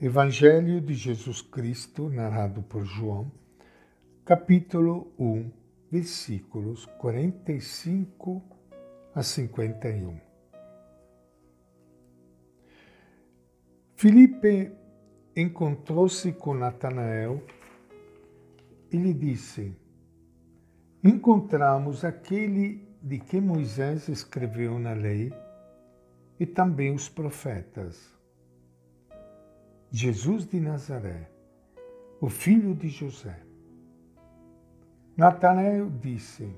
Evangelho de Jesus Cristo, narrado por João, capítulo 1, versículos 45 a 51. Filipe encontrou-se com Natanael e lhe disse: Encontramos aquele de que Moisés escreveu na lei e também os profetas Jesus de Nazaré, o filho de José. Natanael disse: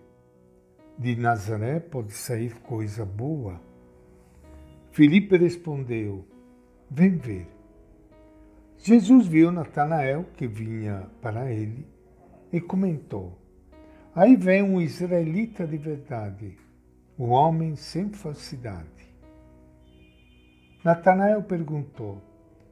De Nazaré pode sair coisa boa. Filipe respondeu: Vem ver. Jesus viu Natanael que vinha para ele e comentou: Aí vem um israelita de verdade, um homem sem falsidade. Natanael perguntou: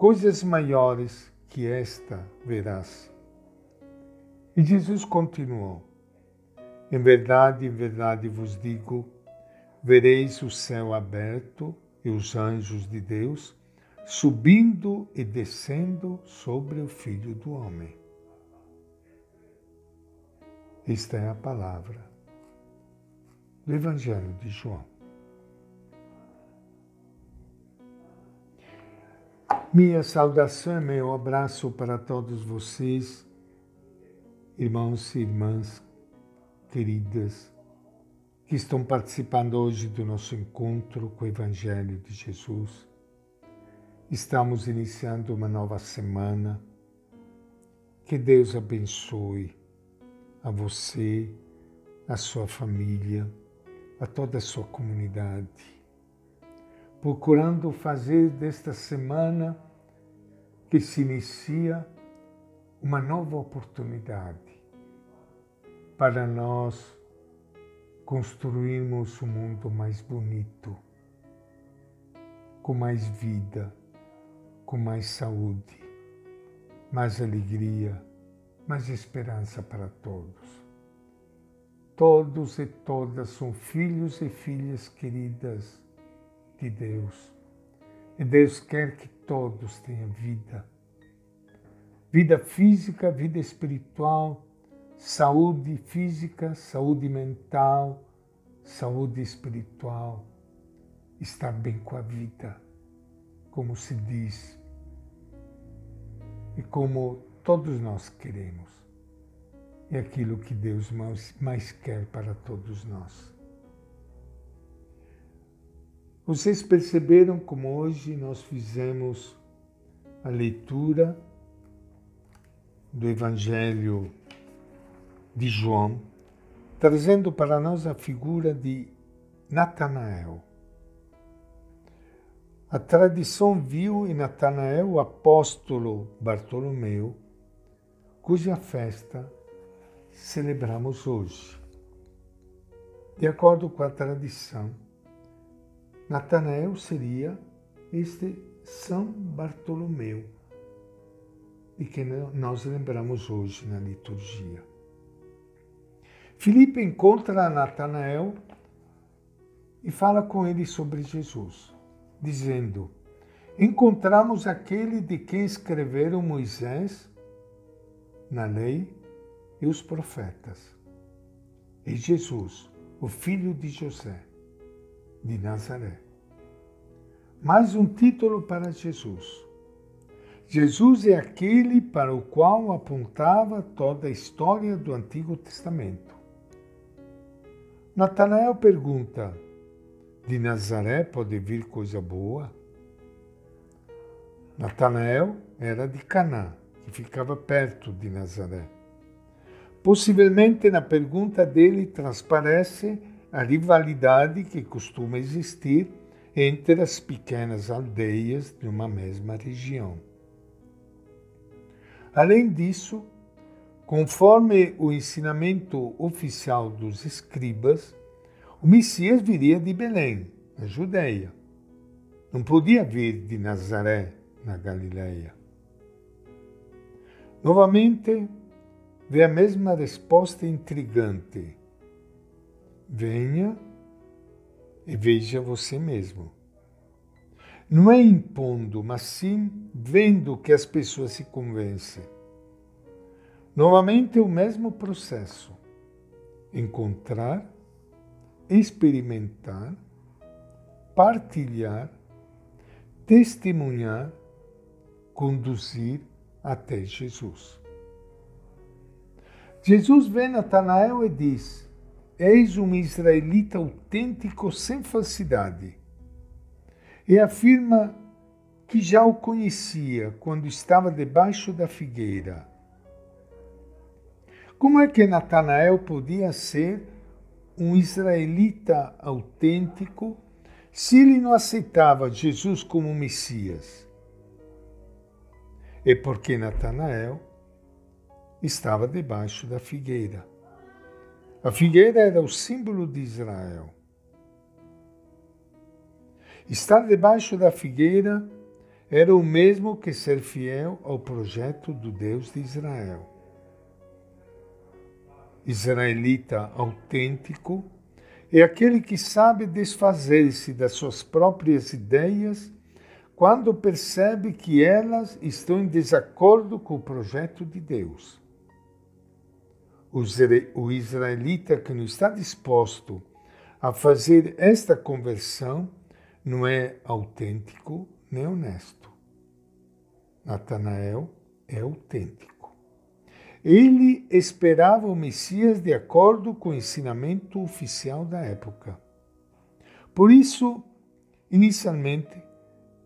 Coisas maiores que esta verás. E Jesus continuou: Em verdade, em verdade vos digo, vereis o céu aberto e os anjos de Deus subindo e descendo sobre o Filho do Homem. Esta é a palavra do Evangelho de João. Minha saudação e meu abraço para todos vocês, irmãos e irmãs queridas, que estão participando hoje do nosso encontro com o Evangelho de Jesus. Estamos iniciando uma nova semana. Que Deus abençoe a você, a sua família, a toda a sua comunidade procurando fazer desta semana que se inicia uma nova oportunidade para nós construirmos um mundo mais bonito, com mais vida, com mais saúde, mais alegria, mais esperança para todos. Todos e todas são filhos e filhas queridas de Deus. E Deus quer que todos tenham vida. Vida física, vida espiritual, saúde física, saúde mental, saúde espiritual. Estar bem com a vida, como se diz. E como todos nós queremos. É aquilo que Deus mais, mais quer para todos nós. Vocês perceberam como hoje nós fizemos a leitura do Evangelho de João, trazendo para nós a figura de Natanael. A tradição viu em Natanael o apóstolo Bartolomeu, cuja festa celebramos hoje. De acordo com a tradição, Natanael seria este São Bartolomeu, de que nós lembramos hoje na liturgia. Filipe encontra Natanael e fala com ele sobre Jesus, dizendo: Encontramos aquele de quem escreveram Moisés na lei e os profetas, e Jesus, o filho de José de Nazaré. Mais um título para Jesus. Jesus é aquele para o qual apontava toda a história do Antigo Testamento. Natanael pergunta: De Nazaré pode vir coisa boa? Natanael era de Caná, que ficava perto de Nazaré. Possivelmente na pergunta dele transparece a rivalidade que costuma existir entre as pequenas aldeias de uma mesma região. Além disso, conforme o ensinamento oficial dos escribas, o Messias viria de Belém, na Judéia. Não podia vir de Nazaré, na Galileia. Novamente, vê a mesma resposta intrigante. Venha e veja você mesmo. Não é impondo, mas sim vendo que as pessoas se convencem. Novamente, o mesmo processo. Encontrar, experimentar, partilhar, testemunhar, conduzir até Jesus. Jesus vê Natanael e diz: Eis um israelita autêntico sem falsidade. E afirma que já o conhecia quando estava debaixo da figueira. Como é que Natanael podia ser um israelita autêntico se ele não aceitava Jesus como Messias? É porque Natanael estava debaixo da figueira. A figueira era o símbolo de Israel. Estar debaixo da figueira era o mesmo que ser fiel ao projeto do Deus de Israel. Israelita autêntico é aquele que sabe desfazer-se das suas próprias ideias quando percebe que elas estão em desacordo com o projeto de Deus. O israelita que não está disposto a fazer esta conversão não é autêntico nem honesto. Natanael é autêntico. Ele esperava o Messias de acordo com o ensinamento oficial da época. Por isso, inicialmente,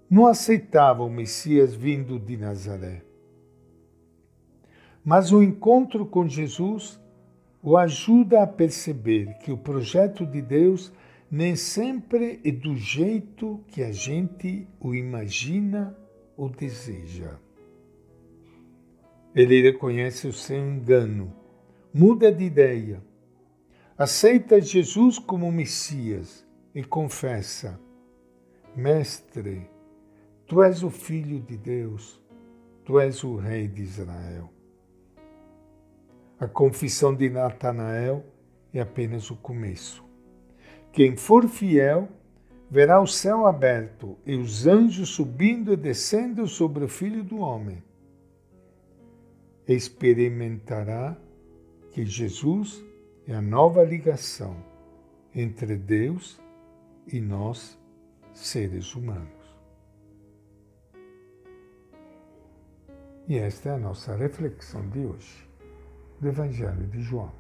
não aceitava o Messias vindo de Nazaré. Mas o encontro com Jesus o ajuda a perceber que o projeto de Deus nem sempre é do jeito que a gente o imagina ou deseja. Ele reconhece o seu engano, muda de ideia, aceita Jesus como Messias e confessa: Mestre, Tu és o Filho de Deus, Tu és o Rei de Israel. A confissão de Natanael é apenas o começo. Quem for fiel verá o céu aberto e os anjos subindo e descendo sobre o Filho do Homem. Experimentará que Jesus é a nova ligação entre Deus e nós, seres humanos. E esta é a nossa reflexão de hoje do Evangelho de João.